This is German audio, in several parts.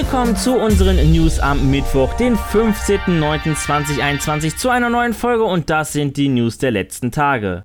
Willkommen zu unseren News am Mittwoch, den 15.09.2021 zu einer neuen Folge und das sind die News der letzten Tage.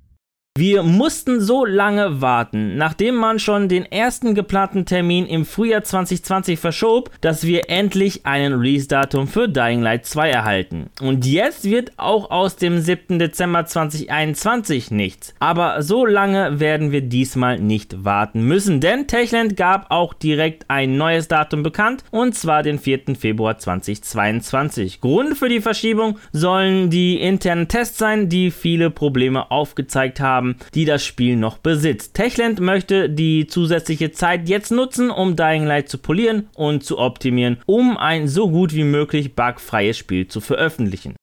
Wir mussten so lange warten, nachdem man schon den ersten geplanten Termin im Frühjahr 2020 verschob, dass wir endlich einen Release-Datum für Dying Light 2 erhalten. Und jetzt wird auch aus dem 7. Dezember 2021 nichts. Aber so lange werden wir diesmal nicht warten müssen, denn Techland gab auch direkt ein neues Datum bekannt, und zwar den 4. Februar 2022. Grund für die Verschiebung sollen die internen Tests sein, die viele Probleme aufgezeigt haben haben, die das Spiel noch besitzt. Techland möchte die zusätzliche Zeit jetzt nutzen, um Dying Light zu polieren und zu optimieren, um ein so gut wie möglich bugfreies Spiel zu veröffentlichen.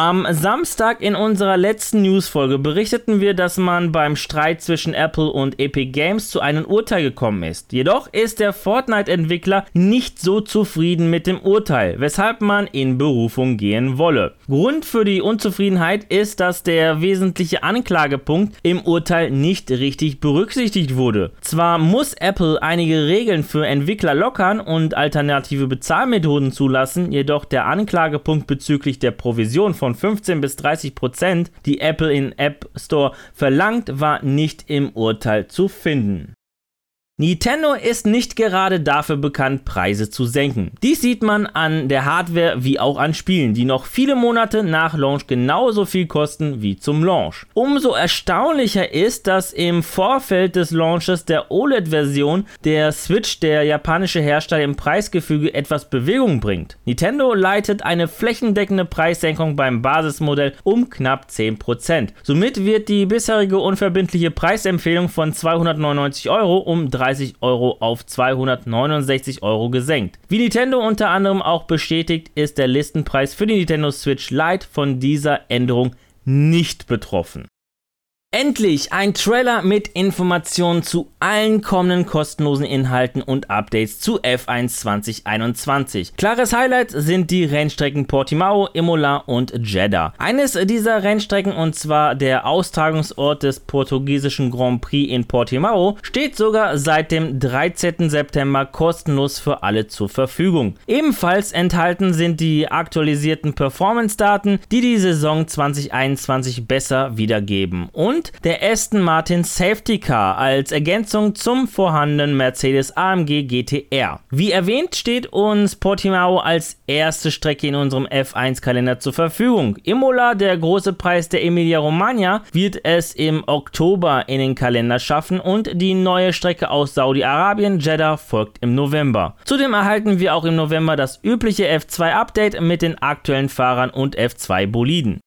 Am Samstag in unserer letzten Newsfolge berichteten wir, dass man beim Streit zwischen Apple und Epic Games zu einem Urteil gekommen ist. Jedoch ist der Fortnite-Entwickler nicht so zufrieden mit dem Urteil, weshalb man in Berufung gehen wolle. Grund für die Unzufriedenheit ist, dass der wesentliche Anklagepunkt im Urteil nicht richtig berücksichtigt wurde. Zwar muss Apple einige Regeln für Entwickler lockern und alternative Bezahlmethoden zulassen, jedoch der Anklagepunkt bezüglich der Provision von 15 bis 30 Prozent, die Apple in App Store verlangt, war nicht im Urteil zu finden. Nintendo ist nicht gerade dafür bekannt, Preise zu senken. Dies sieht man an der Hardware wie auch an Spielen, die noch viele Monate nach Launch genauso viel kosten wie zum Launch. Umso erstaunlicher ist, dass im Vorfeld des Launches der OLED-Version der Switch der japanische Hersteller im Preisgefüge etwas Bewegung bringt. Nintendo leitet eine flächendeckende Preissenkung beim Basismodell um knapp 10%. Somit wird die bisherige unverbindliche Preisempfehlung von 299 Euro um 3 30 Euro auf 269 Euro gesenkt. Wie Nintendo unter anderem auch bestätigt, ist der Listenpreis für die Nintendo Switch Lite von dieser Änderung nicht betroffen. Endlich ein Trailer mit Informationen zu allen kommenden kostenlosen Inhalten und Updates zu F1 2021. Klares Highlight sind die Rennstrecken Portimao, Imola und Jeddah. Eines dieser Rennstrecken, und zwar der Austragungsort des portugiesischen Grand Prix in Portimao, steht sogar seit dem 13. September kostenlos für alle zur Verfügung. Ebenfalls enthalten sind die aktualisierten Performance-Daten, die die Saison 2021 besser wiedergeben. Und und der Aston Martin Safety Car als Ergänzung zum vorhandenen Mercedes AMG GTR. Wie erwähnt steht uns Portimao als erste Strecke in unserem F1-Kalender zur Verfügung. Imola, der große Preis der Emilia-Romagna, wird es im Oktober in den Kalender schaffen und die neue Strecke aus Saudi-Arabien, Jeddah, folgt im November. Zudem erhalten wir auch im November das übliche F2-Update mit den aktuellen Fahrern und F2-Boliden.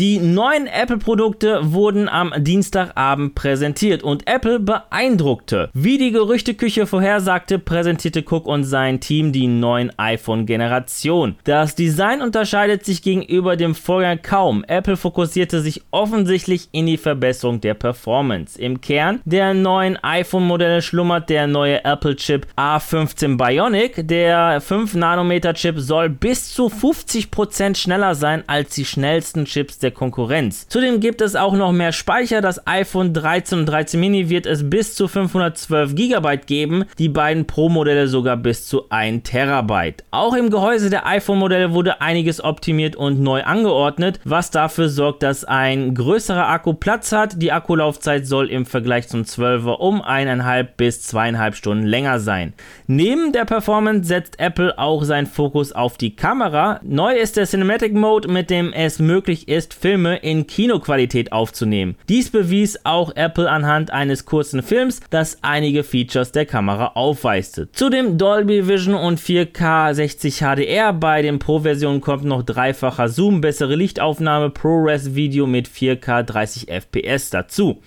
Die neuen Apple-Produkte wurden am Dienstagabend präsentiert und Apple beeindruckte. Wie die Gerüchteküche vorhersagte, präsentierte Cook und sein Team die neuen iPhone-Generation. Das Design unterscheidet sich gegenüber dem Vorgänger kaum. Apple fokussierte sich offensichtlich in die Verbesserung der Performance. Im Kern der neuen iPhone-Modelle schlummert der neue Apple-Chip A15 Bionic. Der 5-Nanometer-Chip soll bis zu 50% schneller sein als die schnellsten Chips der der Konkurrenz. Zudem gibt es auch noch mehr Speicher. Das iPhone 13 und 13 Mini wird es bis zu 512 GB geben, die beiden Pro-Modelle sogar bis zu 1 Terabyte. Auch im Gehäuse der iPhone-Modelle wurde einiges optimiert und neu angeordnet, was dafür sorgt, dass ein größerer Akku Platz hat. Die Akkulaufzeit soll im Vergleich zum 12er um 1,5 bis 2,5 Stunden länger sein. Neben der Performance setzt Apple auch seinen Fokus auf die Kamera. Neu ist der Cinematic Mode, mit dem es möglich ist, Filme in Kinoqualität aufzunehmen. Dies bewies auch Apple anhand eines kurzen Films, das einige Features der Kamera aufweiste. Zudem Dolby Vision und 4K 60 HDR. Bei den Pro-Versionen kommt noch dreifacher Zoom, bessere Lichtaufnahme, ProRes Video mit 4K 30 FPS dazu.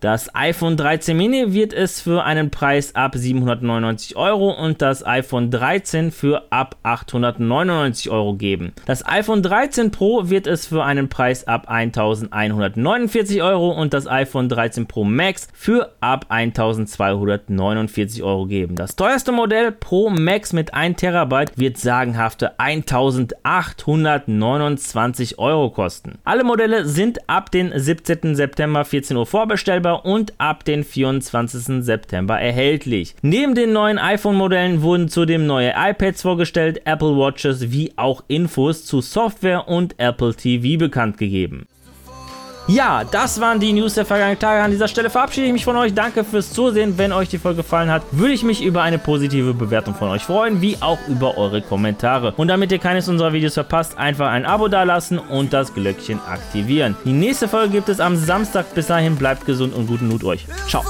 Das iPhone 13 Mini wird es für einen Preis ab 799 Euro und das iPhone 13 für ab 899 Euro geben. Das iPhone 13 Pro wird es für einen Preis ab 1149 Euro und das iPhone 13 Pro Max für ab 1249 Euro geben. Das teuerste Modell Pro Max mit 1 Terabyte wird sagenhafte 1829 Euro kosten. Alle Modelle sind ab den 17. September 14 Uhr vorbestellbar September und ab dem 24. September erhältlich. Neben den neuen iPhone-Modellen wurden zudem neue iPads vorgestellt, Apple Watches wie auch Infos zu Software und Apple TV bekannt gegeben. Ja, das waren die News der vergangenen Tage. An dieser Stelle verabschiede ich mich von euch. Danke fürs Zusehen. Wenn euch die Folge gefallen hat, würde ich mich über eine positive Bewertung von euch freuen, wie auch über eure Kommentare. Und damit ihr keines unserer Videos verpasst, einfach ein Abo dalassen und das Glöckchen aktivieren. Die nächste Folge gibt es am Samstag. Bis dahin bleibt gesund und guten Loot euch. Ciao.